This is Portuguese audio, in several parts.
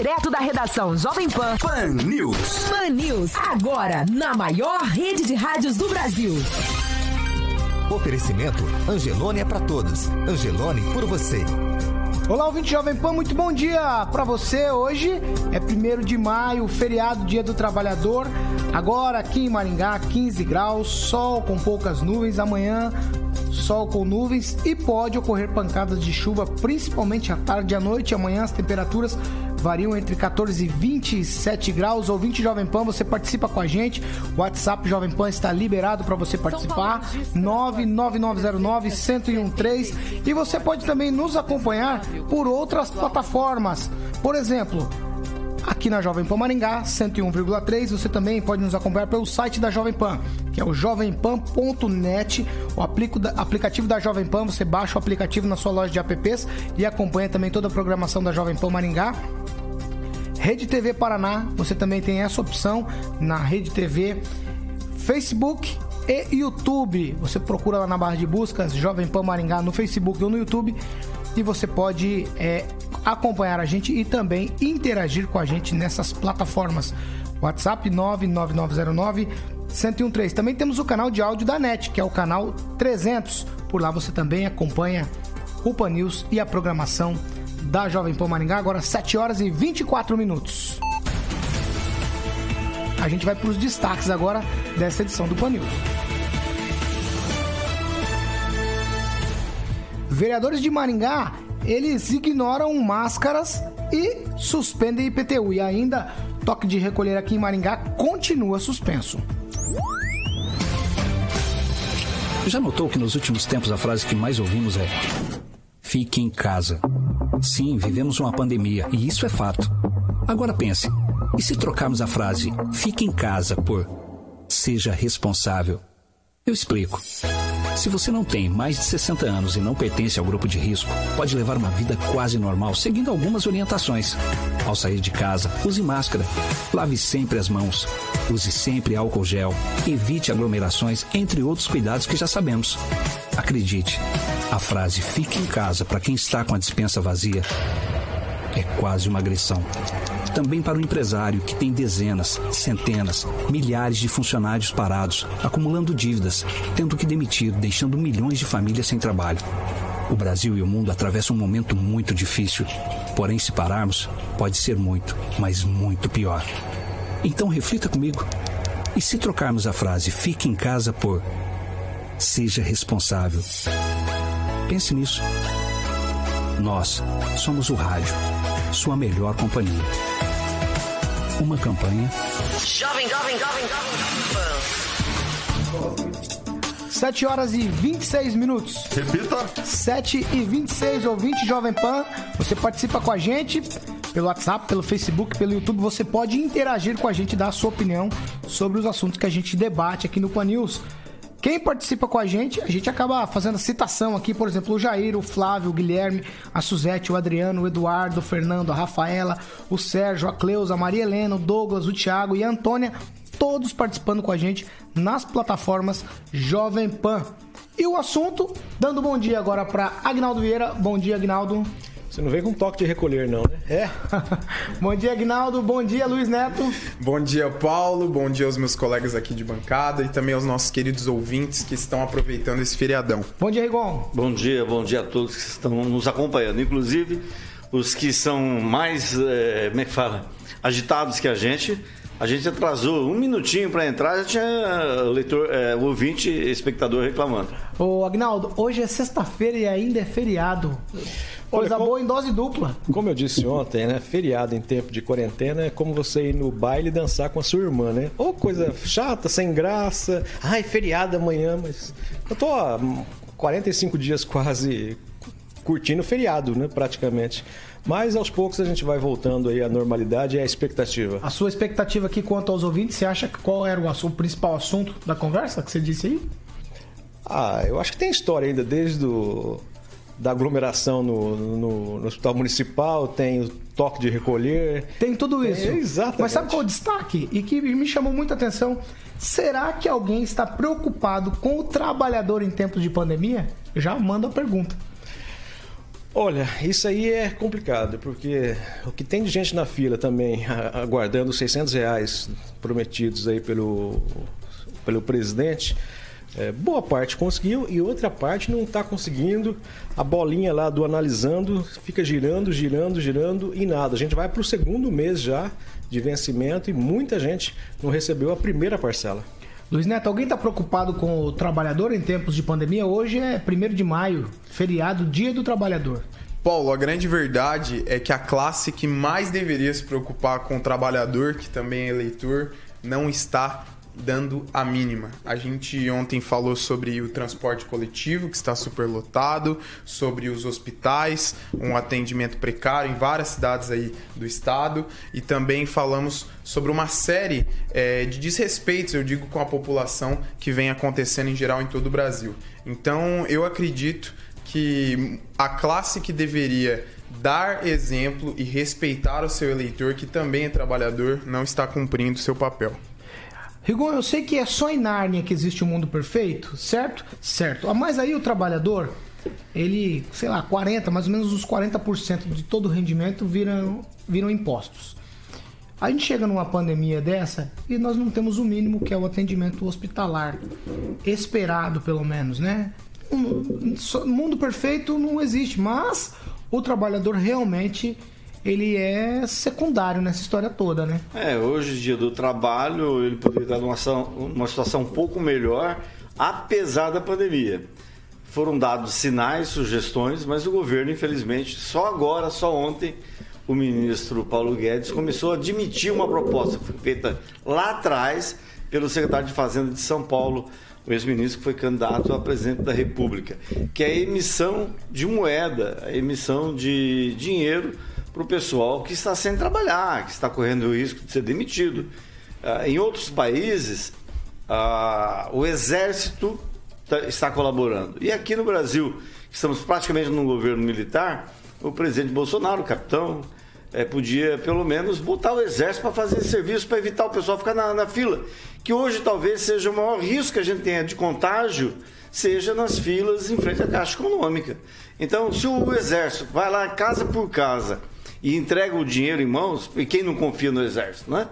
Direto da redação Jovem Pan. Pan News. Pan News. Agora, na maior rede de rádios do Brasil. Oferecimento Angelone é para todos. Angelone por você. Olá, ouvinte Jovem Pan, muito bom dia para você. Hoje é 1 de maio, feriado, dia do trabalhador. Agora aqui em Maringá, 15 graus, sol com poucas nuvens. Amanhã, sol com nuvens e pode ocorrer pancadas de chuva, principalmente à tarde e à noite. Amanhã as temperaturas variam entre 14 e 27 graus. Ouvinte Jovem Pan, você participa com a gente. O WhatsApp Jovem Pan está liberado para você participar. 99909-1013. E você pode também nos acompanhar por outras plataformas. Por exemplo, aqui na Jovem Pan Maringá, 101,3. Você também pode nos acompanhar pelo site da Jovem Pan, que é o jovempan.net. O aplicativo da Jovem Pan, você baixa o aplicativo na sua loja de apps e acompanha também toda a programação da Jovem Pan Maringá. Rede TV Paraná, você também tem essa opção na Rede TV, Facebook e YouTube. Você procura lá na barra de buscas Jovem Pan Maringá no Facebook ou no YouTube e você pode é, acompanhar a gente e também interagir com a gente nessas plataformas. WhatsApp 99909 1013. Também temos o canal de áudio da NET, que é o canal 300. Por lá você também acompanha o Pan News e a programação da Jovem Pan Maringá, agora 7 horas e 24 minutos. A gente vai para os destaques agora dessa edição do Pan News. Vereadores de Maringá, eles ignoram máscaras e suspendem IPTU. E ainda, toque de recolher aqui em Maringá continua suspenso. Já notou que nos últimos tempos a frase que mais ouvimos é: Fique em casa. Sim, vivemos uma pandemia e isso é fato. Agora pense: e se trocarmos a frase fique em casa por seja responsável? Eu explico. Se você não tem mais de 60 anos e não pertence ao grupo de risco, pode levar uma vida quase normal seguindo algumas orientações. Ao sair de casa, use máscara. Lave sempre as mãos. Use sempre álcool gel. Evite aglomerações, entre outros cuidados que já sabemos. Acredite, a frase fique em casa para quem está com a dispensa vazia é quase uma agressão. Também para o empresário que tem dezenas, centenas, milhares de funcionários parados, acumulando dívidas, tendo que demitir, deixando milhões de famílias sem trabalho. O Brasil e o mundo atravessam um momento muito difícil. Porém, se pararmos, pode ser muito, mas muito pior. Então reflita comigo. E se trocarmos a frase fique em casa por seja responsável? Pense nisso. Nós somos o rádio, sua melhor companhia. Uma campanha. Jovem, jovem, jovem, jovem. 7 horas e 26 minutos. Repita. 7 e 26, ouvinte Jovem Pan. Você participa com a gente pelo WhatsApp, pelo Facebook, pelo YouTube. Você pode interagir com a gente, dar a sua opinião sobre os assuntos que a gente debate aqui no Pan News. Quem participa com a gente, a gente acaba fazendo citação aqui, por exemplo, o Jair, o Flávio, o Guilherme, a Suzete, o Adriano, o Eduardo, o Fernando, a Rafaela, o Sérgio, a Cleusa, a Maria Helena, o Douglas, o Thiago e a Antônia, todos participando com a gente nas plataformas Jovem Pan. E o assunto, dando bom dia agora para Agnaldo Vieira. Bom dia, Agnaldo. Você não vem com toque de recolher, não, né? É. bom dia, Agnaldo. Bom dia, Luiz Neto. Bom dia, Paulo. Bom dia aos meus colegas aqui de bancada e também aos nossos queridos ouvintes que estão aproveitando esse feriadão. Bom dia, Rigon. Bom dia, bom dia a todos que estão nos acompanhando, inclusive os que são mais, é, como é que fala, agitados que a gente. A gente atrasou um minutinho para entrar, já tinha o leitor, é, o ouvinte, espectador reclamando. Ô, Agnaldo, hoje é sexta-feira e ainda é feriado. Coisa Olha, boa em dose dupla. Como eu disse ontem, né? Feriado em tempo de quarentena é como você ir no baile e dançar com a sua irmã, né? Ou coisa chata, sem graça. Ai, feriado amanhã, mas. Eu tô há 45 dias quase curtindo o feriado, né, praticamente. Mas aos poucos a gente vai voltando aí à normalidade e à expectativa. A sua expectativa aqui quanto aos ouvintes, você acha que qual era o, assunto, o principal assunto da conversa que você disse aí? Ah, eu acho que tem história ainda, desde o, da aglomeração no, no, no, hospital municipal, tem o toque de recolher. Tem tudo isso. É, exatamente. Mas sabe qual é o destaque? E que me chamou muita atenção? Será que alguém está preocupado com o trabalhador em tempos de pandemia? Já manda a pergunta. Olha, isso aí é complicado, porque o que tem de gente na fila também aguardando os 600 reais prometidos aí pelo, pelo presidente, é, boa parte conseguiu e outra parte não está conseguindo. A bolinha lá do analisando fica girando, girando, girando e nada. A gente vai para o segundo mês já de vencimento e muita gente não recebeu a primeira parcela. Luiz Neto, alguém está preocupado com o trabalhador em tempos de pandemia? Hoje é 1 de maio, feriado, dia do trabalhador. Paulo, a grande verdade é que a classe que mais deveria se preocupar com o trabalhador, que também é eleitor, não está dando a mínima. A gente ontem falou sobre o transporte coletivo, que está superlotado, sobre os hospitais, um atendimento precário em várias cidades aí do estado, e também falamos sobre uma série é, de desrespeitos, eu digo, com a população que vem acontecendo em geral em todo o Brasil. Então, eu acredito que a classe que deveria dar exemplo e respeitar o seu eleitor, que também é trabalhador, não está cumprindo seu papel. Rigon, eu sei que é só em Nárnia que existe um mundo perfeito, certo? Certo. Ah, mas aí o trabalhador, ele, sei lá, 40, mais ou menos uns 40% de todo o rendimento viram, viram impostos. A gente chega numa pandemia dessa e nós não temos o mínimo que é o atendimento hospitalar. Esperado, pelo menos, né? Um mundo perfeito não existe, mas o trabalhador realmente ele é secundário nessa história toda, né? É, hoje, dia do trabalho, ele poderia estar numa, numa situação um pouco melhor, apesar da pandemia. Foram dados sinais, sugestões, mas o governo, infelizmente, só agora, só ontem, o ministro Paulo Guedes começou a admitir uma proposta que foi feita lá atrás pelo secretário de Fazenda de São Paulo, o ex-ministro que foi candidato a presidente da República, que é a emissão de moeda, a emissão de dinheiro para o pessoal que está sem trabalhar, que está correndo o risco de ser demitido. Uh, em outros países, uh, o exército tá, está colaborando. E aqui no Brasil, estamos praticamente num governo militar, o presidente Bolsonaro, o capitão, é, podia pelo menos botar o exército para fazer esse serviço, para evitar o pessoal ficar na, na, fila. Que hoje talvez seja o maior risco que a gente tenha de contágio, seja nas filas em frente à Caixa Econômica. Então, se o exército vai lá casa por casa e entrega o dinheiro em mãos, e quem não confia no exército, né?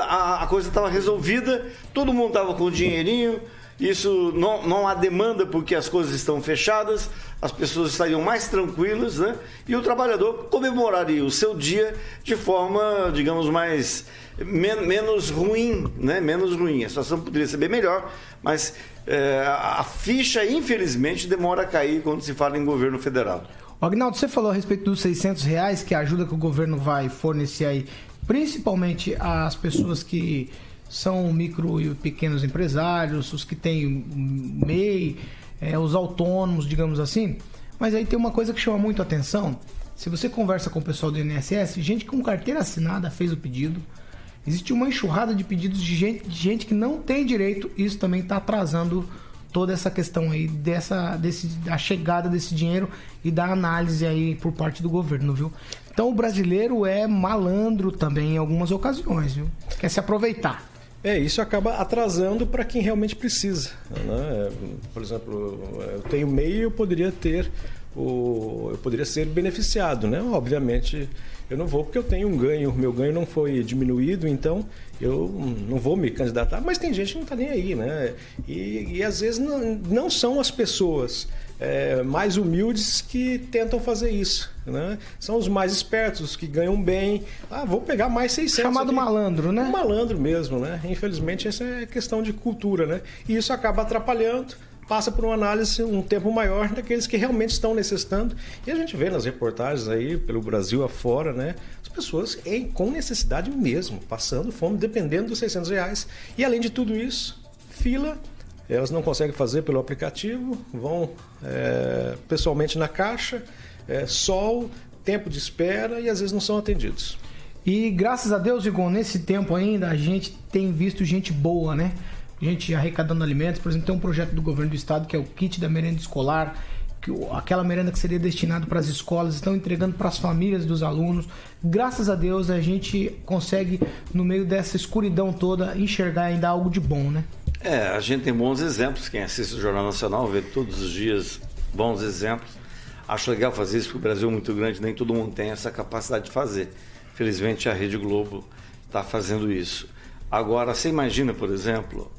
A, a coisa estava resolvida, todo mundo estava com o dinheirinho, isso não, não há demanda porque as coisas estão fechadas, as pessoas estariam mais tranquilas, né? E o trabalhador comemoraria o seu dia de forma, digamos, mais men menos ruim, né? Menos ruim. A situação poderia ser bem melhor, mas é, a ficha, infelizmente, demora a cair quando se fala em governo federal. Agnaldo, você falou a respeito dos 600 reais, que a ajuda que o governo vai fornecer aí, principalmente às pessoas que são micro e pequenos empresários, os que têm MEI, é, os autônomos, digamos assim. Mas aí tem uma coisa que chama muito a atenção. Se você conversa com o pessoal do INSS, gente com carteira assinada fez o pedido. Existe uma enxurrada de pedidos de gente, de gente que não tem direito. Isso também está atrasando toda essa questão aí dessa desse, da chegada desse dinheiro e da análise aí por parte do governo, viu? Então o brasileiro é malandro também em algumas ocasiões, viu? Quer se aproveitar. É, isso acaba atrasando para quem realmente precisa. Né? Por exemplo, eu tenho MEI eu poderia ter o, eu poderia ser beneficiado, né? Obviamente eu não vou porque eu tenho um ganho, meu ganho não foi diminuído, então eu não vou me candidatar, mas tem gente que não está nem aí, né? E, e às vezes não, não são as pessoas é, mais humildes que tentam fazer isso, né? São os mais espertos, os que ganham bem. Ah, vou pegar mais 600. Chamado aqui. malandro, né? malandro mesmo, né? Infelizmente essa é questão de cultura, né? E isso acaba atrapalhando passa por uma análise um tempo maior daqueles que realmente estão necessitando. E a gente vê nas reportagens aí pelo Brasil afora, né? As pessoas em, com necessidade mesmo, passando fome, dependendo dos 600 reais. E além de tudo isso, fila, elas não conseguem fazer pelo aplicativo, vão é, pessoalmente na caixa é, sol, tempo de espera e às vezes não são atendidos. E graças a Deus, Igor, nesse tempo ainda a gente tem visto gente boa, né? Gente arrecadando alimentos. Por exemplo, tem um projeto do governo do estado que é o kit da merenda escolar, que aquela merenda que seria destinada para as escolas estão entregando para as famílias dos alunos. Graças a Deus a gente consegue no meio dessa escuridão toda enxergar ainda algo de bom, né? É, a gente tem bons exemplos. Quem assiste o Jornal Nacional vê todos os dias bons exemplos. Acho legal fazer isso porque o Brasil é muito grande, nem todo mundo tem essa capacidade de fazer. Felizmente a Rede Globo está fazendo isso. Agora, você imagina, por exemplo,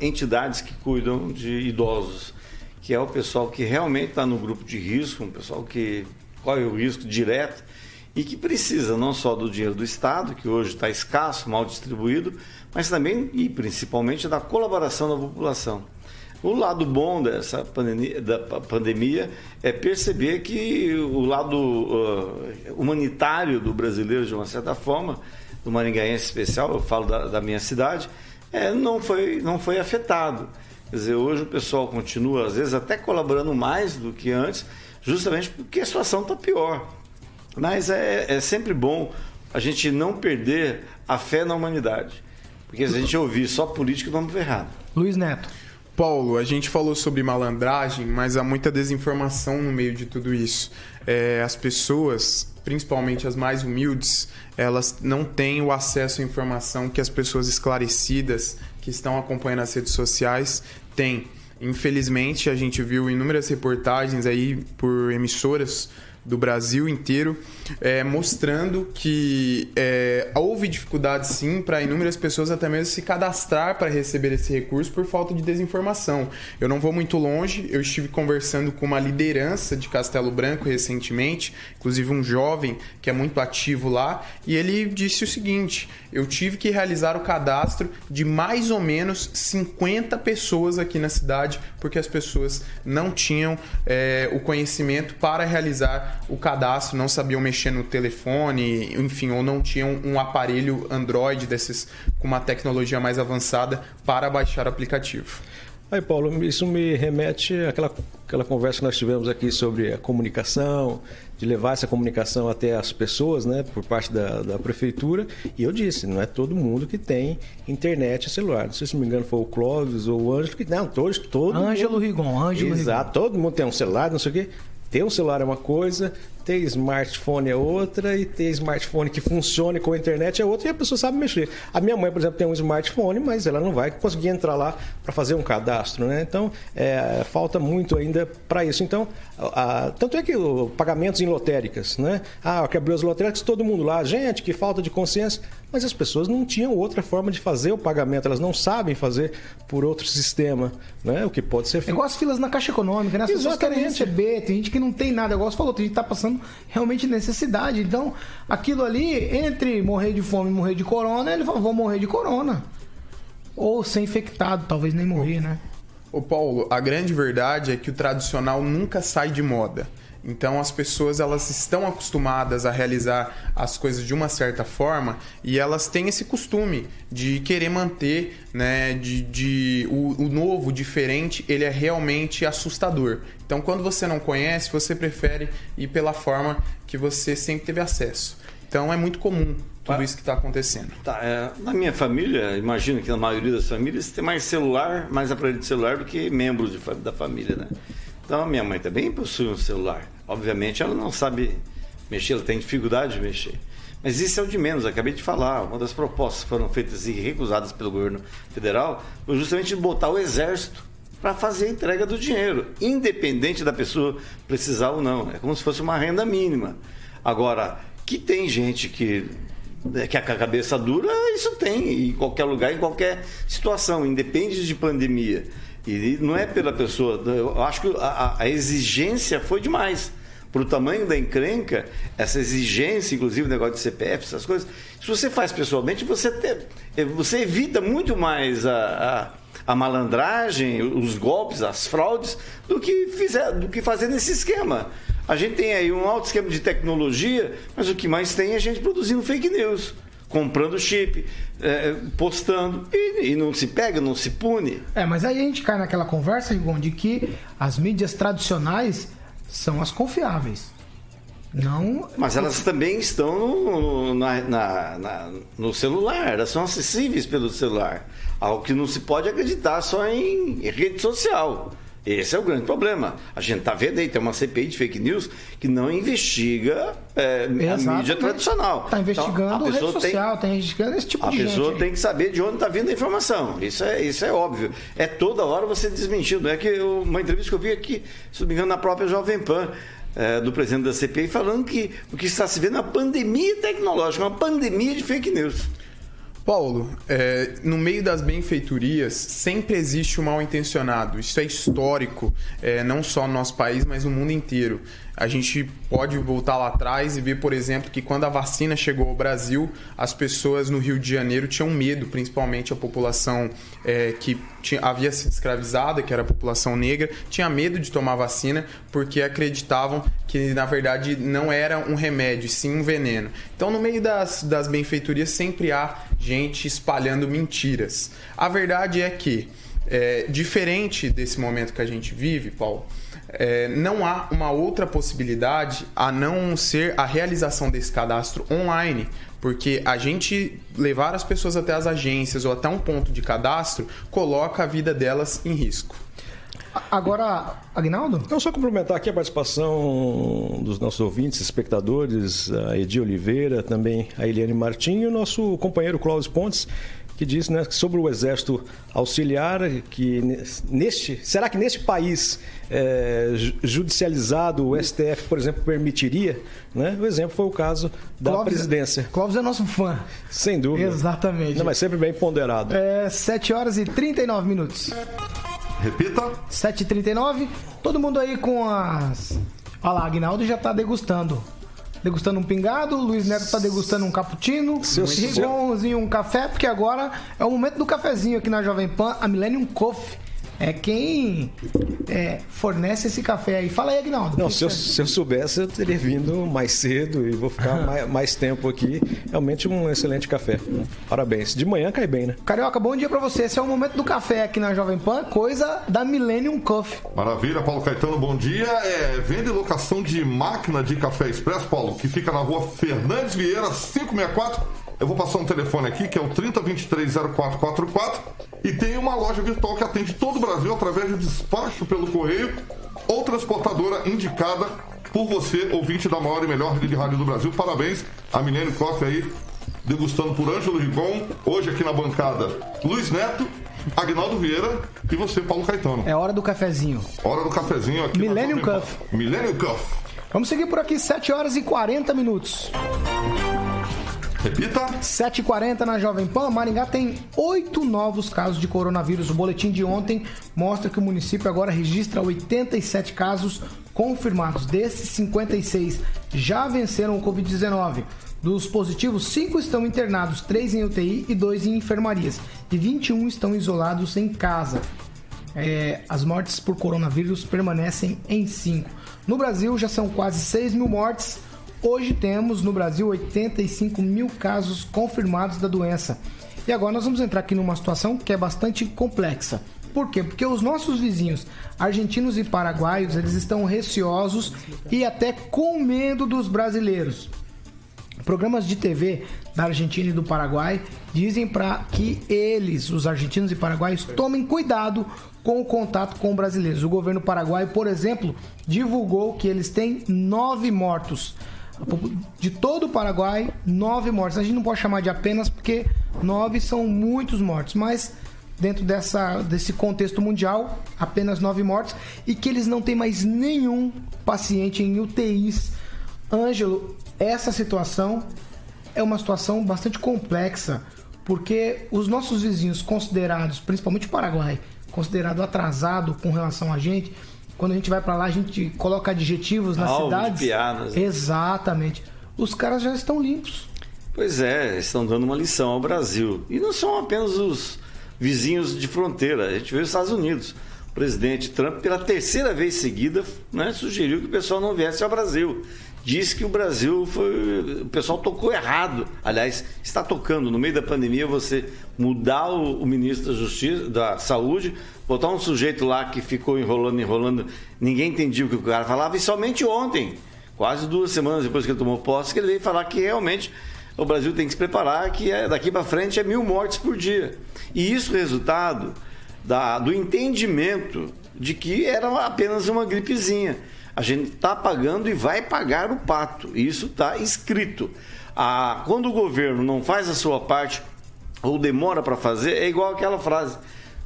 entidades que cuidam de idosos, que é o pessoal que realmente está no grupo de risco, um pessoal que corre o risco direto e que precisa não só do dinheiro do Estado, que hoje está escasso, mal distribuído, mas também e principalmente da colaboração da população. O lado bom dessa pandemia, da pandemia é perceber que o lado uh, humanitário do brasileiro, de uma certa forma, do maringaense especial, eu falo da, da minha cidade, é, não, foi, não foi afetado. Quer dizer, hoje o pessoal continua, às vezes, até colaborando mais do que antes, justamente porque a situação está pior. Mas é, é sempre bom a gente não perder a fé na humanidade. Porque se a gente ouvir só política, vamos ver errado. Luiz Neto. Paulo, a gente falou sobre malandragem, mas há muita desinformação no meio de tudo isso. É, as pessoas, principalmente as mais humildes, elas não têm o acesso à informação que as pessoas esclarecidas que estão acompanhando as redes sociais têm. Infelizmente, a gente viu inúmeras reportagens aí por emissoras do Brasil inteiro, é, mostrando que é, houve dificuldade sim para inúmeras pessoas até mesmo se cadastrar para receber esse recurso por falta de desinformação. Eu não vou muito longe, eu estive conversando com uma liderança de Castelo Branco recentemente, inclusive um jovem que é muito ativo lá, e ele disse o seguinte: eu tive que realizar o cadastro de mais ou menos 50 pessoas aqui na cidade, porque as pessoas não tinham é, o conhecimento para realizar o cadastro, não sabiam mexer no telefone, enfim, ou não tinham um aparelho Android desses com uma tecnologia mais avançada para baixar o aplicativo. Aí, Paulo, isso me remete àquela, àquela conversa que nós tivemos aqui sobre a comunicação, de levar essa comunicação até as pessoas, né, por parte da, da prefeitura. E eu disse, não é todo mundo que tem internet e celular. Não sei se me engano foi o Clóvis ou o Ângelo, que não, todos, todo Ângelo mundo... Rigon, Ângelo Exato, Rigon. todo mundo tem um celular, não sei o quê. Ter um celular é uma coisa, ter smartphone é outra, e ter smartphone que funcione com a internet é outra, e a pessoa sabe mexer. A minha mãe, por exemplo, tem um smartphone, mas ela não vai conseguir entrar lá para fazer um cadastro, né? Então, é, falta muito ainda para isso. Então, a, a, tanto é que o, pagamentos em lotéricas, né? Ah, que abriu as lotéricas, todo mundo lá, gente, que falta de consciência. Mas as pessoas não tinham outra forma de fazer o pagamento, elas não sabem fazer por outro sistema, né? O que pode ser feito. É igual as filas na Caixa Econômica, né? As Exatamente. pessoas querem receber, tem gente que não tem nada, igual você falou, tem gente que tá passando realmente necessidade. Então, aquilo ali, entre morrer de fome e morrer de corona, ele falou, vou morrer de corona. Ou ser infectado, talvez nem morrer, né? Ô Paulo, a grande verdade é que o tradicional nunca sai de moda. Então as pessoas elas estão acostumadas a realizar as coisas de uma certa forma e elas têm esse costume de querer manter, né, de, de o, o novo, o diferente, ele é realmente assustador. Então quando você não conhece, você prefere ir pela forma que você sempre teve acesso. Então é muito comum tudo isso que está acontecendo. Tá, é, na minha família, imagino que na maioria das famílias tem mais celular, mais aparelho de celular do que membros de, da família, né? Então, minha mãe também possui um celular. Obviamente, ela não sabe mexer, ela tem dificuldade de mexer. Mas isso é o de menos, acabei de falar. Uma das propostas que foram feitas e recusadas pelo governo federal foi justamente botar o exército para fazer a entrega do dinheiro, independente da pessoa precisar ou não. É como se fosse uma renda mínima. Agora, que tem gente que né, que a cabeça dura, isso tem em qualquer lugar, em qualquer situação, independe de pandemia. E não é pela pessoa. Eu acho que a, a exigência foi demais. Para o tamanho da encrenca, essa exigência, inclusive o negócio de CPF, essas coisas, se você faz pessoalmente, você, te, você evita muito mais a, a, a, malandragem, os golpes, as fraudes, do que, fizer, do que fazer nesse esquema. A gente tem aí um alto esquema de tecnologia, mas o que mais tem é a gente produzindo fake news comprando chip, é, postando, e, e, não se pega, não se pune. É, mas aí a gente cai naquela conversa, Igon, de que as mídias tradicionais são as confiáveis. Não. Mas elas também estão no, na, na, na, no celular, elas são acessíveis pelo celular. Algo que não se pode acreditar só em rede social. Esse é o grande problema. A gente está vendo aí, tem uma CPI de fake news que não investiga é, a mídia tradicional. Está investigando então, rede social, está investigando esse tipo a de gente. A pessoa tem que saber de onde está vindo a informação. Isso é, isso é óbvio. É toda hora você desmentindo. É que eu, uma entrevista que eu vi aqui, se não me engano, na própria Jovem Pan. É, do presidente da CPI falando que o que está se vendo é uma pandemia tecnológica, uma pandemia de fake news. Paulo, é, no meio das benfeitorias sempre existe o mal intencionado. Isso é histórico, é, não só no nosso país, mas no mundo inteiro. A gente pode voltar lá atrás e ver, por exemplo, que quando a vacina chegou ao Brasil, as pessoas no Rio de Janeiro tinham medo, principalmente a população é, que tinha, havia sido escravizada, que era a população negra, tinha medo de tomar vacina porque acreditavam que, na verdade, não era um remédio, sim um veneno. Então, no meio das, das benfeitorias, sempre há gente espalhando mentiras. A verdade é que, é, diferente desse momento que a gente vive, Paulo, é, não há uma outra possibilidade a não ser a realização desse cadastro online, porque a gente levar as pessoas até as agências ou até um ponto de cadastro coloca a vida delas em risco. Agora, Agnaldo? Então, só complementar aqui a participação dos nossos ouvintes, espectadores, a Edi Oliveira, também a Eliane Martim e o nosso companheiro Cláudio Pontes, que diz né, sobre o exército auxiliar, que neste, será que neste país é, judicializado o STF, por exemplo, permitiria? Né? O exemplo foi o caso da Clóvis, presidência. Clóvis é nosso fã. Sem dúvida. Exatamente. Não, mas sempre bem ponderado. É 7 horas e 39 minutos. Repita. 7h39. Todo mundo aí com as. Olha lá, Agnaldo já está degustando degustando um pingado, o Luiz Neto está degustando um cappuccino, Seu Rigonzinho um café, porque agora é o momento do cafezinho aqui na Jovem Pan, a Millennium Coffee é quem é, fornece esse café aí. Fala aí, Agnaldo. Não, se eu, se eu, soubesse, eu teria vindo mais cedo e vou ficar mais, mais, tempo aqui. Realmente um excelente café. Parabéns. De manhã cai bem, né? Carioca, bom dia para você. Esse é o momento do café aqui na Jovem Pan, coisa da Millennium Coffee. Maravilha, Paulo Caetano, bom dia. É, vende locação de máquina de café expresso, Paulo, que fica na rua Fernandes Vieira, 564. Eu vou passar um telefone aqui, que é o 30230444 e tem uma loja virtual que atende todo o Brasil através de despacho pelo correio ou transportadora indicada por você, ouvinte da maior e melhor rede de rádio do Brasil. Parabéns a Milênio Coffee aí, degustando por Ângelo Rigon. Hoje aqui na bancada, Luiz Neto, Agnaldo Vieira e você, Paulo Caetano. É hora do cafezinho. Hora do cafezinho aqui. Millennium Cuff. Millennium Cuff. Vamos seguir por aqui, 7 horas e 40 minutos. Repita. 7h40 na Jovem Pan. Maringá tem oito novos casos de coronavírus. O boletim de ontem mostra que o município agora registra 87 casos confirmados. Desses, 56 já venceram o Covid-19. Dos positivos, 5 estão internados, 3 em UTI e 2 em enfermarias. E 21 estão isolados em casa. É, as mortes por coronavírus permanecem em 5. No Brasil, já são quase 6 mil mortes Hoje temos no Brasil 85 mil casos confirmados da doença. E agora nós vamos entrar aqui numa situação que é bastante complexa. Por quê? Porque os nossos vizinhos argentinos e paraguaios eles estão receosos e até com medo dos brasileiros. Programas de TV da Argentina e do Paraguai dizem para que eles, os argentinos e paraguaios, tomem cuidado com o contato com brasileiros. O governo paraguaio, por exemplo, divulgou que eles têm nove mortos de todo o Paraguai, nove mortes. A gente não pode chamar de apenas porque nove são muitos mortos, mas dentro dessa, desse contexto mundial, apenas nove mortes e que eles não têm mais nenhum paciente em UTIs. Ângelo, essa situação é uma situação bastante complexa, porque os nossos vizinhos considerados, principalmente o Paraguai, considerado atrasado com relação a gente, quando a gente vai para lá, a gente coloca adjetivos nas Alvo cidades. De piadas. Exatamente. Os caras já estão limpos. Pois é, estão dando uma lição ao Brasil. E não são apenas os vizinhos de fronteira, a gente vê os Estados Unidos. O presidente Trump, pela terceira vez seguida, né, sugeriu que o pessoal não viesse ao Brasil disse que o Brasil foi. O pessoal tocou errado. Aliás, está tocando. No meio da pandemia, você mudar o, o, ministro da Justiça, da Saúde, botar um sujeito lá que ficou enrolando, enrolando, ninguém entendia o que o cara falava, e somente ontem. quase duas semanas depois que ele tomou posse, que ele veio falar que realmente o Brasil tem que se preparar, que é, daqui para frente é mil mortes por dia. E isso resultado da, do entendimento de que era apenas uma gripezinha. A gente está pagando e vai pagar o pato. Isso está escrito. Ah, quando o governo não faz a sua parte ou demora para fazer, é igual aquela frase: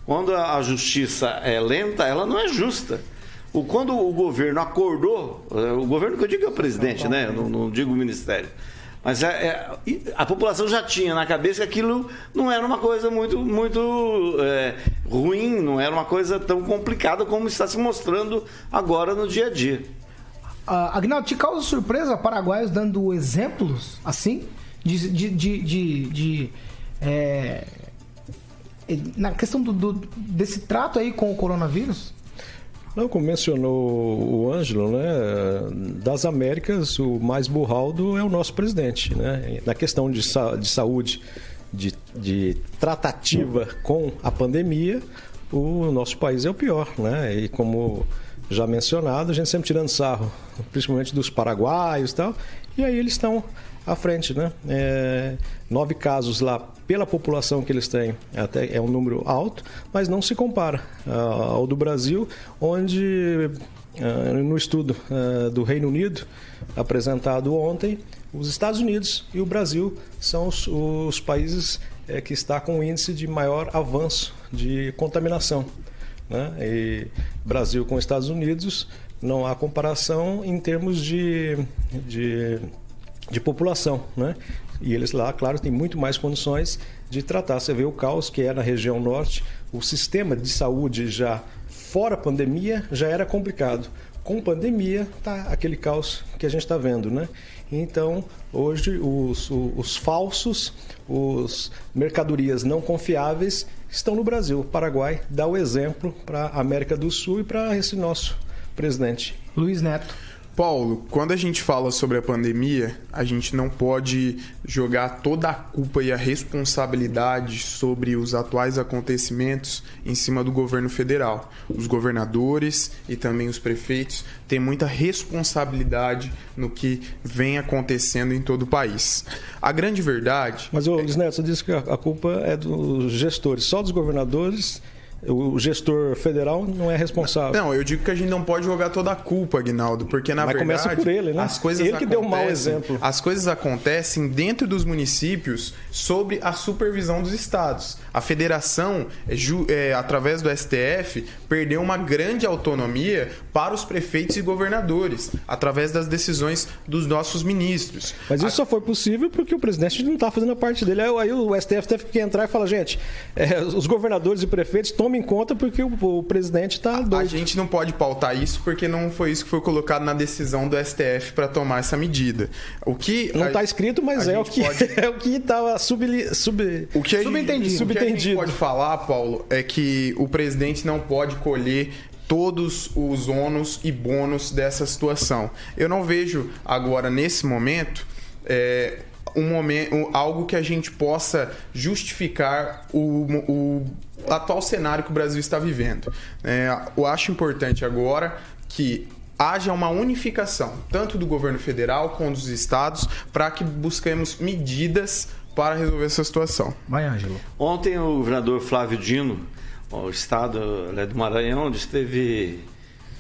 quando a justiça é lenta, ela não é justa. O, quando o governo acordou, eh, o governo que eu digo é o presidente, né? Não, não digo o ministério. Mas é, é, a população já tinha na cabeça que aquilo não era uma coisa muito, muito é, ruim, não era uma coisa tão complicada como está se mostrando agora no dia a dia. Uh, Agnaldo, te causa surpresa paraguaios dando exemplos assim? De. de, de, de, de é, na questão do, do, desse trato aí com o coronavírus? Não, como mencionou o Ângelo, né, das Américas, o mais burraldo é o nosso presidente. Né? Na questão de, sa de saúde, de, de tratativa com a pandemia, o nosso país é o pior. Né? E como já mencionado, a gente sempre tirando sarro, principalmente dos paraguaios e tal, e aí eles estão à frente. Né? É, nove casos lá pela população que eles têm, até é um número alto, mas não se compara uh, ao do Brasil, onde uh, no estudo uh, do Reino Unido apresentado ontem, os Estados Unidos e o Brasil são os, os países eh, que está com o índice de maior avanço de contaminação. Né? E Brasil com Estados Unidos não há comparação em termos de, de, de população. Né? E eles lá, claro, têm muito mais condições de tratar. Você vê o caos que é na região norte, o sistema de saúde já fora pandemia já era complicado. Com pandemia, tá aquele caos que a gente está vendo, né? Então, hoje, os, os, os falsos, os mercadorias não confiáveis estão no Brasil. O Paraguai dá o exemplo para a América do Sul e para esse nosso presidente. Luiz Neto. Paulo, quando a gente fala sobre a pandemia, a gente não pode jogar toda a culpa e a responsabilidade sobre os atuais acontecimentos em cima do governo federal. Os governadores e também os prefeitos têm muita responsabilidade no que vem acontecendo em todo o país. A grande verdade. Mas, ô, Luiz Neto, você disse que a culpa é dos gestores, só dos governadores o gestor federal não é responsável. Não, eu digo que a gente não pode jogar toda a culpa, Aguinaldo, porque na Mas verdade começa por ele, né? As coisas ele que deu um mau exemplo. As coisas acontecem dentro dos municípios sob a supervisão dos estados. A federação, é, através do STF, perdeu uma grande autonomia para os prefeitos e governadores, através das decisões dos nossos ministros. Mas isso a... só foi possível porque o presidente não está fazendo a parte dele. Aí o STF teve que entrar e falar, gente, é, os governadores e prefeitos tomem conta porque o, o presidente está doido. A gente não pode pautar isso porque não foi isso que foi colocado na decisão do STF para tomar essa medida. O que não está escrito, mas é o, que, pode... é o que estava sub, sub, o que subentendido. O que pode falar, Paulo, é que o presidente não pode colher todos os ônus e bônus dessa situação. Eu não vejo agora, nesse momento, é, um momento, algo que a gente possa justificar o, o atual cenário que o Brasil está vivendo. É, eu acho importante agora que haja uma unificação, tanto do governo federal quanto dos estados, para que busquemos medidas para resolver essa situação. Vai, Ângelo. Ontem o governador Flávio Dino, o estado né, do Maranhão, onde esteve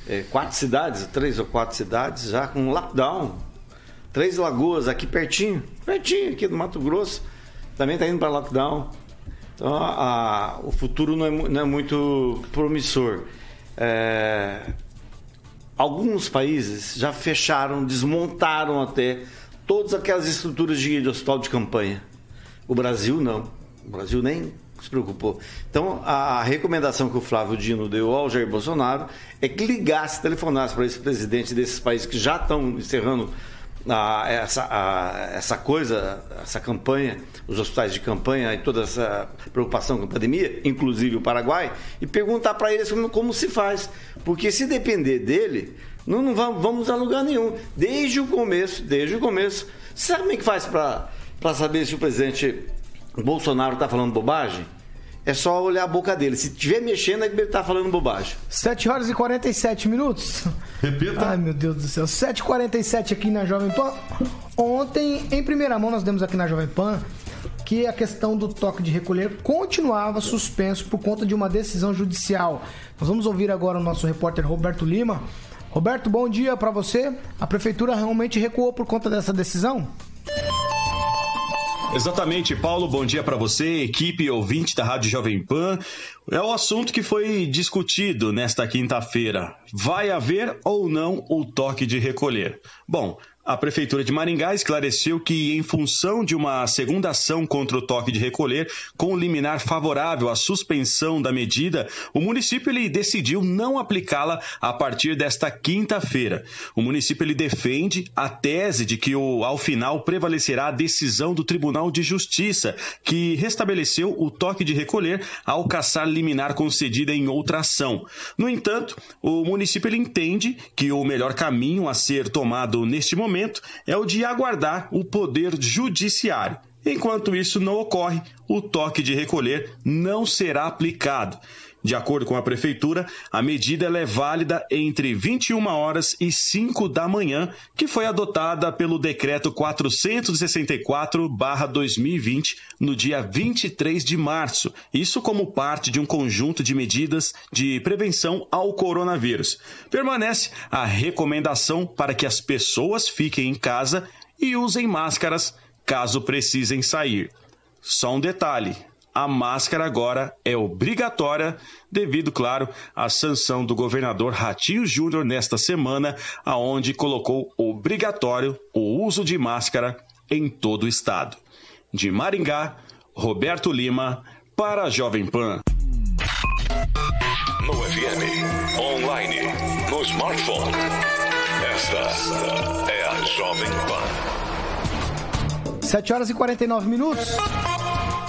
é, quatro cidades, três ou quatro cidades, já com lockdown. Três lagoas aqui pertinho, pertinho aqui do Mato Grosso, também está indo para lockdown. Então, a, a, o futuro não é, não é muito promissor. É, alguns países já fecharam, desmontaram até todas aquelas estruturas de, de hospital de campanha. O Brasil não. O Brasil nem se preocupou. Então, a, recomendação que o Flávio Dino deu ao Jair Bolsonaro é que ligasse, telefonasse para esse presidente desses países que já estão encerrando a, essa, a, essa coisa, essa campanha, os hospitais de campanha e toda essa preocupação com a pandemia, inclusive o Paraguai, e perguntar para eles como, como, se faz. Porque se depender dele, não, não vamos, vamos a lugar nenhum. Desde o começo, desde o começo. Sabe como é que faz para saber se o presidente Bolsonaro está falando bobagem? é só olhar a boca dele. Se estiver mexendo, é que ele tá falando bobagem. 7 horas e 47 minutos. Repita. Ai, meu Deus do céu. 7h47 aqui na Jovem Pan. Ontem, em primeira mão, nós demos aqui na Jovem Pan que a questão do toque de recolher continuava suspenso por conta de uma decisão judicial. Nós vamos ouvir agora o nosso repórter Roberto Lima. Roberto, bom dia para você. A prefeitura realmente recuou por conta dessa decisão? Exatamente, Paulo. Bom dia para você, equipe ouvinte da Rádio Jovem Pan. É o assunto que foi discutido nesta quinta-feira. Vai haver ou não o toque de recolher? Bom, a Prefeitura de Maringá esclareceu que, em função de uma segunda ação contra o toque de recolher, com liminar favorável à suspensão da medida, o município ele decidiu não aplicá-la a partir desta quinta-feira. O município ele defende a tese de que, o, ao final, prevalecerá a decisão do Tribunal de Justiça, que restabeleceu o toque de recolher ao caçar liminar concedida em outra ação. No entanto, o município ele entende que o melhor caminho a ser tomado neste momento momento é o de aguardar o poder judiciário. Enquanto isso não ocorre, o toque de recolher não será aplicado. De acordo com a prefeitura, a medida é válida entre 21 horas e 5 da manhã, que foi adotada pelo decreto 464/2020 no dia 23 de março. Isso como parte de um conjunto de medidas de prevenção ao coronavírus. Permanece a recomendação para que as pessoas fiquem em casa e usem máscaras caso precisem sair. Só um detalhe: a máscara agora é obrigatória, devido, claro, à sanção do governador Ratinho Júnior nesta semana, aonde colocou obrigatório o uso de máscara em todo o estado. De Maringá, Roberto Lima, para a Jovem Pan. No FM, online, no smartphone. Esta é a Jovem Pan. 7 horas e 49 minutos.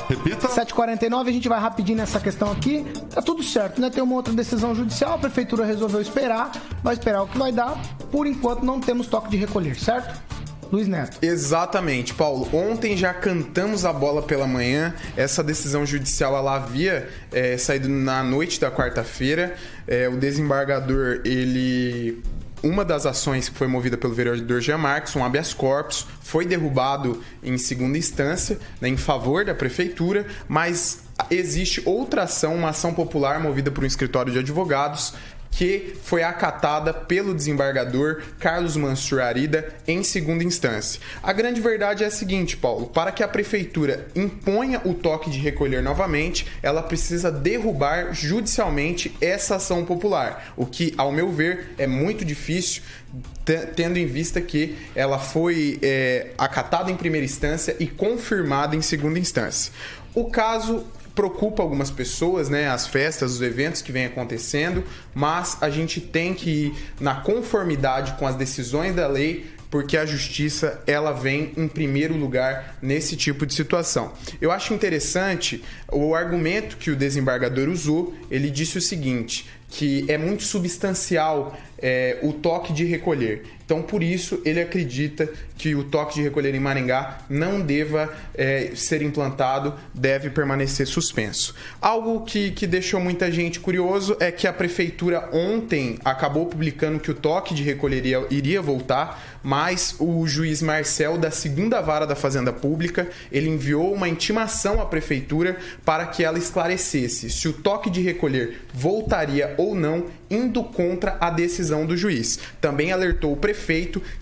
Repita. 7h49, a gente vai rapidinho nessa questão aqui. Tá tudo certo, né? Tem uma outra decisão judicial, a prefeitura resolveu esperar, vai esperar o que vai dar. Por enquanto não temos toque de recolher, certo? Luiz Neto. Exatamente, Paulo. Ontem já cantamos a bola pela manhã. Essa decisão judicial ela havia é, saído na noite da quarta-feira. É, o desembargador ele uma das ações que foi movida pelo vereador Jean Marques, um habeas corpus, foi derrubado em segunda instância, né, em favor da prefeitura, mas existe outra ação, uma ação popular movida por um escritório de advogados, que foi acatada pelo desembargador Carlos Mansur Arida em segunda instância. A grande verdade é a seguinte, Paulo: para que a prefeitura imponha o toque de recolher novamente, ela precisa derrubar judicialmente essa ação popular, o que, ao meu ver, é muito difícil tendo em vista que ela foi é, acatada em primeira instância e confirmada em segunda instância. O caso preocupa algumas pessoas, né? As festas, os eventos que vêm acontecendo, mas a gente tem que ir na conformidade com as decisões da lei porque a justiça ela vem em primeiro lugar nesse tipo de situação. Eu acho interessante o argumento que o desembargador usou. Ele disse o seguinte: que é muito substancial é, o toque de recolher. Então, por isso, ele acredita que o toque de recolher em Maringá não deva é, ser implantado, deve permanecer suspenso. Algo que, que deixou muita gente curioso é que a prefeitura ontem acabou publicando que o toque de recolher iria voltar, mas o juiz Marcel, da segunda vara da Fazenda Pública, ele enviou uma intimação à prefeitura para que ela esclarecesse se o toque de recolher voltaria ou não, indo contra a decisão do juiz. Também alertou o prefeito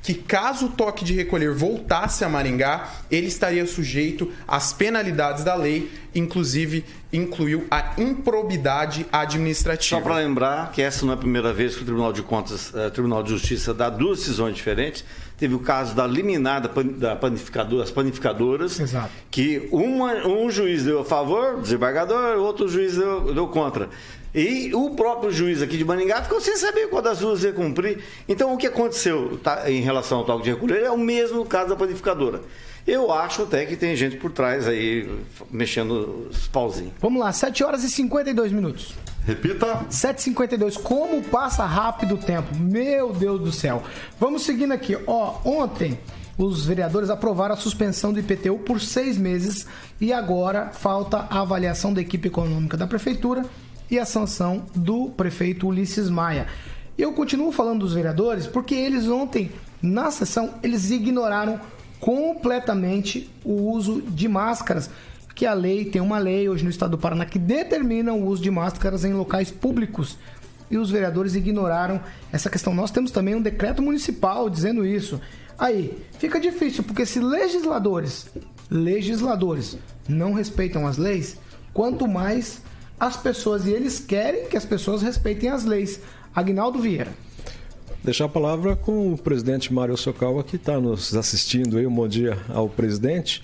que, caso o toque de recolher voltasse a Maringá, ele estaria sujeito às penalidades da lei, inclusive incluiu a improbidade administrativa. Só para lembrar que essa não é a primeira vez que o Tribunal de Contas, eh, Tribunal de Justiça dá duas decisões diferentes. Teve o caso da liminar da panificadora, das panificadoras, Exato. que uma, um juiz deu a favor, desembargador, outro juiz deu, deu contra. E o próprio juiz aqui de Maningá ficou sem saber qual das duas ia cumprir. Então, o que aconteceu tá, em relação ao toque de recolher é o mesmo caso da panificadora. Eu acho até que tem gente por trás aí mexendo os pauzinhos. Vamos lá, 7 horas e 52 minutos. Repita. 7h52. Como passa rápido o tempo. Meu Deus do céu. Vamos seguindo aqui. Ó, ontem os vereadores aprovaram a suspensão do IPTU por seis meses e agora falta a avaliação da equipe econômica da prefeitura e a sanção do prefeito Ulisses Maia. Eu continuo falando dos vereadores porque eles ontem, na sessão, eles ignoraram completamente o uso de máscaras, que a lei tem uma lei hoje no estado do Paraná que determina o uso de máscaras em locais públicos. E os vereadores ignoraram essa questão. Nós temos também um decreto municipal dizendo isso. Aí, fica difícil, porque se legisladores, legisladores não respeitam as leis, quanto mais as pessoas, e eles querem que as pessoas respeitem as leis. Agnaldo Vieira. Deixar a palavra com o presidente Mário Socawa, que está nos assistindo aí. Um bom dia ao presidente.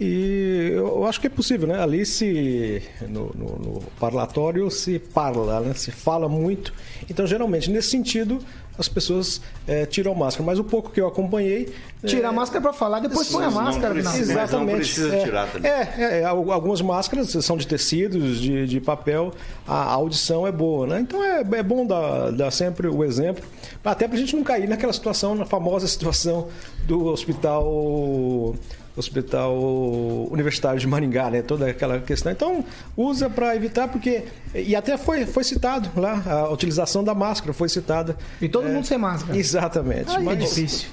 E eu acho que é possível, né? Ali se no, no, no parlatório se parla, né? se fala muito. Então, geralmente, nesse sentido, as pessoas é, tiram a máscara. Mas o pouco que eu acompanhei. Tira é... a máscara para falar, depois põe a máscara. Não precisa, Exatamente. Não precisa é, tirar também. É, é, algumas máscaras são de tecidos, de, de papel, a audição é boa, né? Então é, é bom dar, dar sempre o exemplo, até para a gente não cair naquela situação, na famosa situação do hospital Hospital Universitário de Maringá, né? Toda aquela questão. Então, usa para evitar, porque. E até foi, foi citado lá, a utilização da máscara foi citada. E todo é, mundo sem máscara. Exatamente. É mas... é difícil.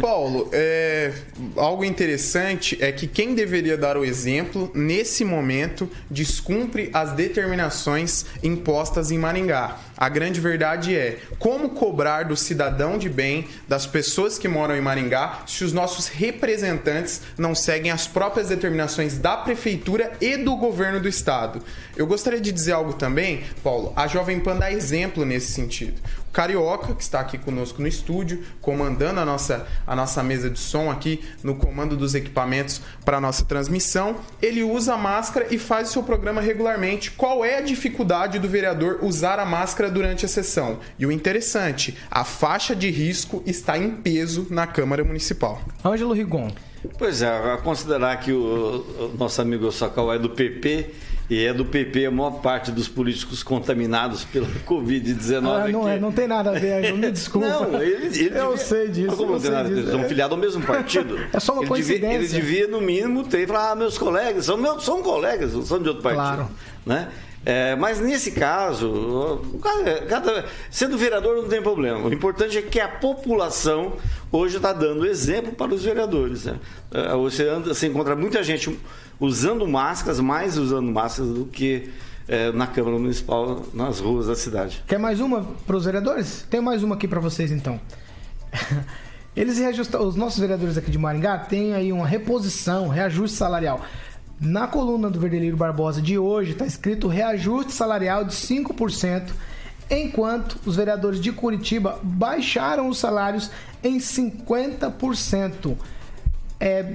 Paulo, é, algo interessante é que quem deveria dar o exemplo, nesse momento, descumpre as determinações impostas em Maringá. A grande verdade é como cobrar do cidadão de bem, das pessoas que moram em Maringá, se os nossos representantes não seguem as próprias determinações da prefeitura e do governo do estado. Eu gostaria de dizer algo também, Paulo. A Jovem Pan dá exemplo nesse sentido. Carioca, que está aqui conosco no estúdio, comandando a nossa, a nossa mesa de som aqui, no comando dos equipamentos para a nossa transmissão, ele usa a máscara e faz o seu programa regularmente. Qual é a dificuldade do vereador usar a máscara durante a sessão? E o interessante, a faixa de risco está em peso na Câmara Municipal. Ângelo Rigon. Pois é, a considerar que o, o nosso amigo Socal é do PP e é do PP a maior parte dos políticos contaminados pela Covid-19. Ah, não, é, não tem nada a ver, me desculpa. Não, ele, ele eu devia, sei disso. Como não tem nada Eles são filiados ao mesmo partido. é só uma ele coincidência. Devia, ele devia, no mínimo, ter falado, ah, meus colegas, são, meus, são colegas, são de outro partido. Claro. Né? É, mas nesse caso, cada, sendo vereador não tem problema. O importante é que a população hoje está dando exemplo para os vereadores. Né? É, você, anda, você encontra muita gente usando máscaras, mais usando máscaras do que é, na Câmara Municipal, nas ruas da cidade. Quer mais uma para os vereadores? Tem mais uma aqui para vocês então. Eles reajustam, os nossos vereadores aqui de Maringá têm aí uma reposição, reajuste salarial. Na coluna do Verdeliro Barbosa de hoje está escrito reajuste salarial de 5%, enquanto os vereadores de Curitiba baixaram os salários em 50%. É,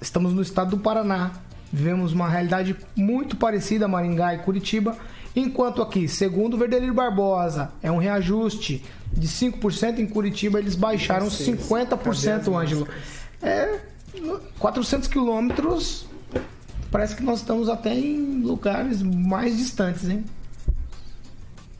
estamos no estado do Paraná, Vivemos uma realidade muito parecida a Maringá e Curitiba, enquanto aqui, segundo o Verdeliro Barbosa, é um reajuste de 5%, em Curitiba eles baixaram 50%, Ângelo. É 400 quilômetros, parece que nós estamos até em lugares mais distantes, hein?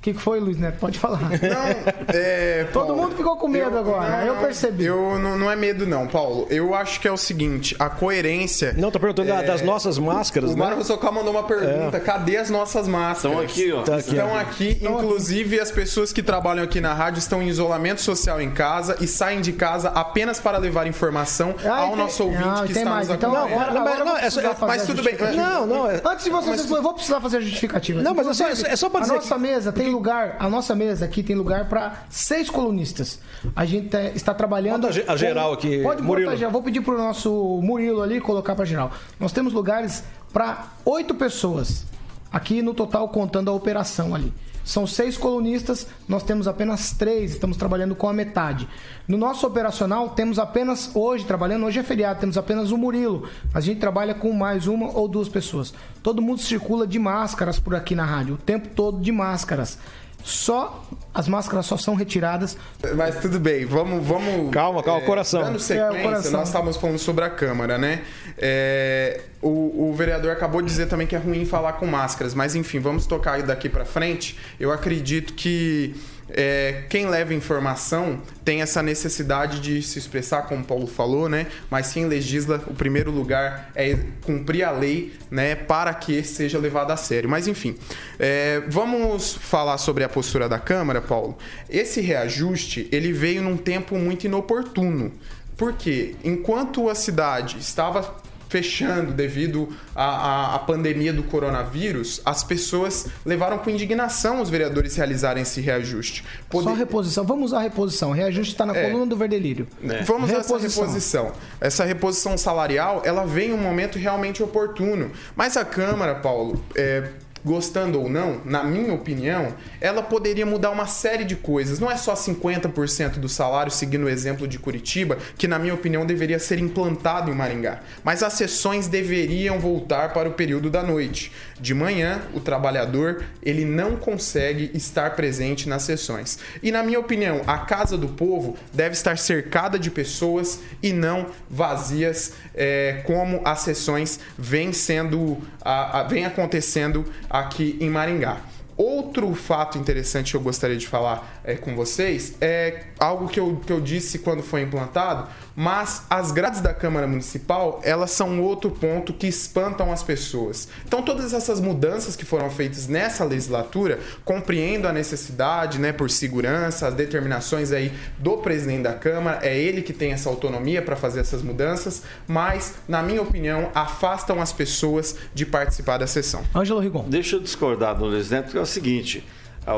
Que, que foi, Luiz Neto? Pode falar. Não, é, Todo Paulo, mundo ficou com medo eu, agora, não, eu percebi. Eu, não, não é medo, não, Paulo. Eu acho que é o seguinte: a coerência. Não, tô perguntando é... das nossas máscaras, o né? O Mário Socal mandou uma pergunta: é. cadê as nossas máscaras? Estão aqui, ó. Tá aqui, estão aqui, estão inclusive aqui. as pessoas que trabalham aqui na rádio estão em isolamento social em casa e saem de casa apenas para levar informação ah, ao tem... nosso ouvinte não, que está mais. nos então, agora, não, agora não, é, é, mas tudo bem. Não, não. É... Antes de vocês, mas... eu vou precisar fazer a justificativa. Não, mas é só, é só para dizer. A nossa mesa tem lugar, a nossa mesa aqui tem lugar para seis colunistas. A gente tá, está trabalhando. Bota a geral aqui. Pode Murilo. botar, já vou pedir para o nosso Murilo ali colocar para geral. Nós temos lugares para oito pessoas. Aqui no total, contando a operação ali. São seis colunistas, nós temos apenas três, estamos trabalhando com a metade. No nosso operacional, temos apenas, hoje, trabalhando, hoje é feriado, temos apenas o Murilo. A gente trabalha com mais uma ou duas pessoas. Todo mundo circula de máscaras por aqui na rádio, o tempo todo de máscaras só as máscaras só são retiradas. Mas tudo bem, vamos. vamos calma, calma, é, coração. Dando sequência, é, coração. nós estávamos falando sobre a Câmara, né? É, o, o, vereador acabou de dizer também que é ruim falar com máscaras, mas enfim, vamos tocar daqui para frente. Eu acredito que é, quem leva informação tem essa necessidade de se expressar, como o Paulo falou, né? Mas quem legisla, o primeiro lugar é cumprir a lei, né? Para que seja levado a sério. Mas enfim, é, vamos falar sobre a postura da Câmara, Paulo. Esse reajuste ele veio num tempo muito inoportuno. Porque enquanto a cidade estava fechando devido à, à, à, pandemia do coronavírus, as pessoas levaram com indignação os vereadores realizarem esse reajuste. Poder... Só reposição. Vamos usar reposição. Reajuste está na é. coluna do Verdelírio. É. Vamos reposição. usar essa reposição. Essa reposição salarial, ela vem em um momento realmente oportuno. Mas a Câmara, Paulo, é, gostando ou não, na minha opinião, ela poderia mudar uma série de coisas. Não é só 50% do salário, seguindo o exemplo de Curitiba, que na minha opinião deveria ser implantado em Maringá. Mas as sessões deveriam voltar para o período da noite. De manhã, o trabalhador ele não consegue estar presente nas sessões. E na minha opinião, a casa do povo deve estar cercada de pessoas e não vazias, é, como as sessões vêm sendo, a, a, vem acontecendo aqui em Maringá. Outro fato interessante que eu gostaria de falar é, com vocês é algo que eu, que eu disse quando foi implantado, mas as grades da Câmara Municipal, elas são outro ponto que espantam as pessoas. Então, todas essas mudanças que foram feitas nessa legislatura, compreendo a necessidade, né, por segurança, as determinações aí do presidente da Câmara, é ele que tem essa autonomia para fazer essas mudanças, mas, na minha opinião, afastam as pessoas de participar da sessão. Ângelo Rigon. Deixa eu discordar do Luiz Neto, que é o seguinte,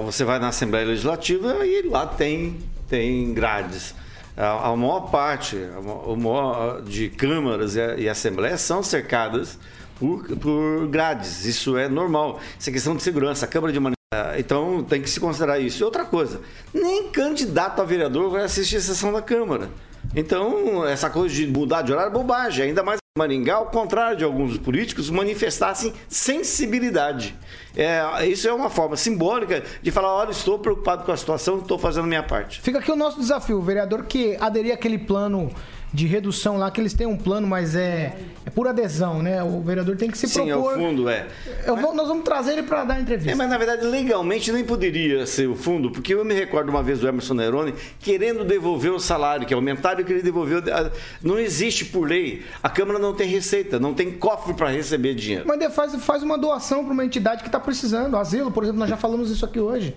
você vai na Assembleia Legislativa e lá tem, tem grades a, maior parte a maior de câmaras e, assembleias são cercadas por, por grades. Isso é normal. Isso é questão de segurança. A Câmara de então tem que se considerar isso. E outra coisa, nem candidato a vereador vai assistir a sessão da Câmara. Então, essa coisa de mudar de horário é bobagem, ainda mais Maringá, ao contrário de alguns políticos, manifestassem sensibilidade. É, isso é uma forma simbólica de falar: olha, estou preocupado com a situação, estou fazendo minha parte. Fica aqui o nosso desafio, vereador que aderir àquele plano de redução lá, que eles têm um plano, mas é, é por adesão, né? O vereador tem que se Sim, propor. Sim, é o fundo, é. Vou, nós vamos trazer ele para dar entrevista. É, mas na verdade, legalmente nem poderia ser o fundo, porque eu me recordo uma vez do Emerson Neroni querendo devolver o salário, que aumentaram e queria devolver. Não existe por lei. A Câmara não tem receita, não tem cofre para receber dinheiro. Mas faz, faz uma doação para uma entidade que está precisando. Asilo, por exemplo, nós já falamos isso aqui hoje.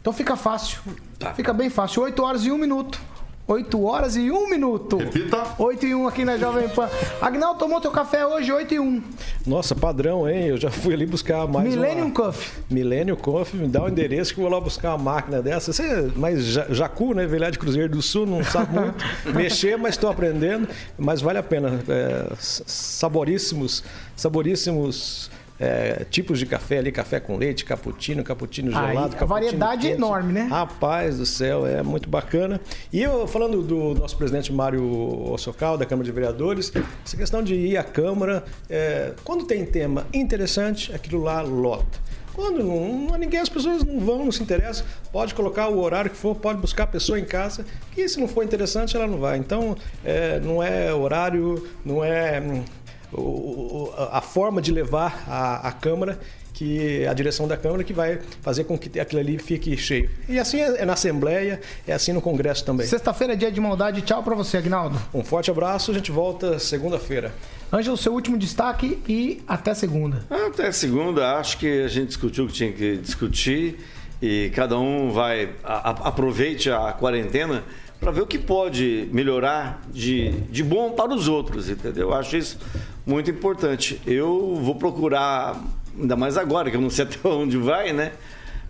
Então fica fácil. Tá. Fica bem fácil. 8 horas e 1 minuto. 8 horas e 1 minuto. Repita. 8 e 1 aqui na Jovem Pan. Agnaldo tomou teu café hoje, 8 e 1. Nossa, padrão, hein? Eu já fui ali buscar mais Millennium uma... Coffee. Millennium Coffee, me dá o um endereço que eu vou lá buscar uma máquina dessa. Você, mas Jacu, né? Velhar de Cruzeiro do Sul, não sabe muito mexer, mas estou aprendendo. Mas vale a pena. É, saboríssimos, saboríssimos é, tipos de café ali, café com leite, cappuccino, cappuccino gelado. Aí, a variedade é enorme, né? Rapaz do céu, é muito bacana. E eu, falando do nosso presidente Mário Ossocal, da Câmara de Vereadores, essa questão de ir à Câmara, é, quando tem tema interessante, aquilo lá lota. Quando não, ninguém, as pessoas não vão, não se interessam, pode colocar o horário que for, pode buscar a pessoa em casa, e se não for interessante, ela não vai. Então, é, não é horário, não é hum, o, a forma de levar a, a Câmara que a direção da Câmara que vai fazer com que aquilo ali fique cheio. E assim é, é na Assembleia, é assim no Congresso também. Sexta-feira é dia de maldade. Tchau para você, Agnaldo. Um forte abraço, a gente volta segunda-feira. Ângelo, seu último destaque e até segunda. Até segunda, acho que a gente discutiu o que tinha que discutir e cada um vai a, a, aproveite a quarentena para ver o que pode melhorar de, de bom para os outros, entendeu? Eu acho isso muito importante. Eu vou procurar, ainda mais agora, que eu não sei até onde vai, né?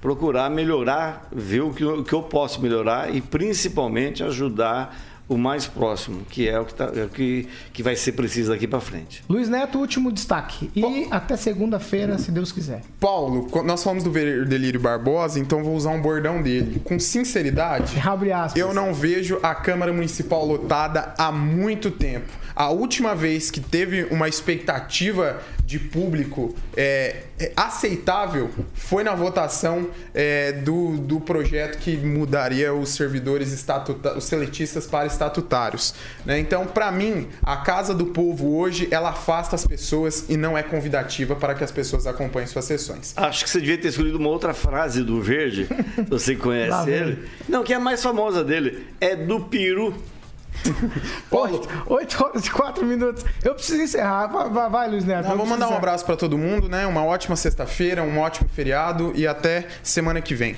Procurar melhorar, ver o que, eu posso melhorar e principalmente ajudar o mais próximo, que é o que, tá, é o que, que vai ser preciso daqui para frente. Luiz Neto, último destaque. E Paulo, até segunda-feira, se Deus quiser. Paulo, nós falamos do Delírio Barbosa, então vou usar um bordão dele. Com sinceridade, eu não vejo a Câmara Municipal lotada há muito tempo. A última vez que teve uma expectativa de público é, é, aceitável foi na votação é, do, do projeto que mudaria os servidores estatutários, os seletistas para estatutários. Né? Então, para mim, a Casa do Povo hoje ela afasta as pessoas e não é convidativa para que as pessoas acompanhem suas sessões. Acho que você devia ter escolhido uma outra frase do Verde. Você conhece ele? Não, que é a mais famosa dele. É do Peru. 8 horas e 4 minutos. Eu preciso encerrar. Vai, vai, vai Luiz Neto. Não, vou mandar um abraço para todo mundo, né? Uma ótima sexta-feira, um ótimo feriado e até semana que vem.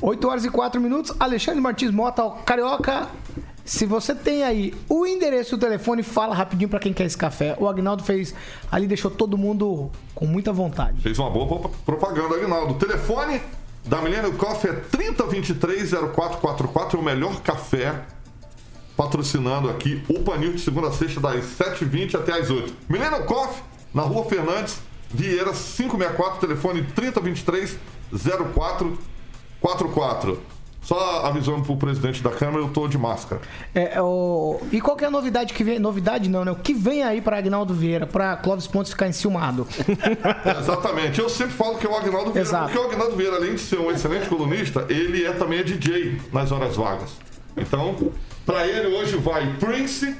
8 horas e 4 minutos. Alexandre Martins Mota, Carioca. Se você tem aí o endereço e o telefone, fala rapidinho para quem quer esse café. O Agnaldo fez ali, deixou todo mundo com muita vontade. Fez uma boa propaganda, Agnaldo. O telefone da Millennium Coffee é 3023-0444, o melhor café patrocinando aqui o Panil de segunda a sexta, das 7h20 até as 8 Milena Coffee, na rua Fernandes, Vieira 564, telefone 3023 0444. Só avisando pro presidente da Câmara, eu tô de máscara. É, o... E qual que é a novidade que vem? Novidade não, né? O que vem aí para Agnaldo Vieira, para Clóvis Pontes ficar enciumado? É, exatamente. Eu sempre falo que é o Agnaldo Vieira, Exato. porque o Agnaldo Vieira, além de ser um excelente colunista, ele é também é DJ nas horas vagas. Então, para ele hoje vai Prince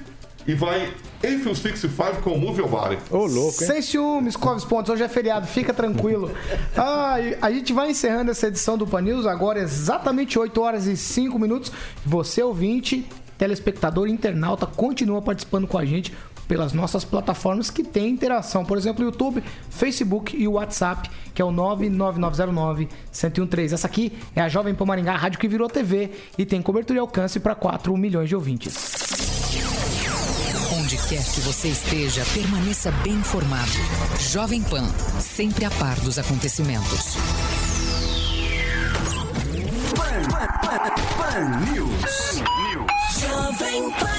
e vai Eiffel 65 com Move Your Body. Ô, louco, hein? Sem ciúmes, Clóvis Pontes, hoje é feriado, fica tranquilo. Ah, a gente vai encerrando essa edição do Pan News agora, exatamente 8 horas e 5 minutos. Você, ouvinte, telespectador, internauta, continua participando com a gente pelas nossas plataformas que tem interação. Por exemplo, YouTube, Facebook e WhatsApp, que é o 99909-1013. Essa aqui é a Jovem Pan Maringá, rádio que virou TV e tem cobertura e alcance para 4 milhões de ouvintes. Onde quer que você esteja, permaneça bem informado. Jovem Pan, sempre a par dos acontecimentos. Pan, Pan, Pan, Pan News. News. Jovem Pan.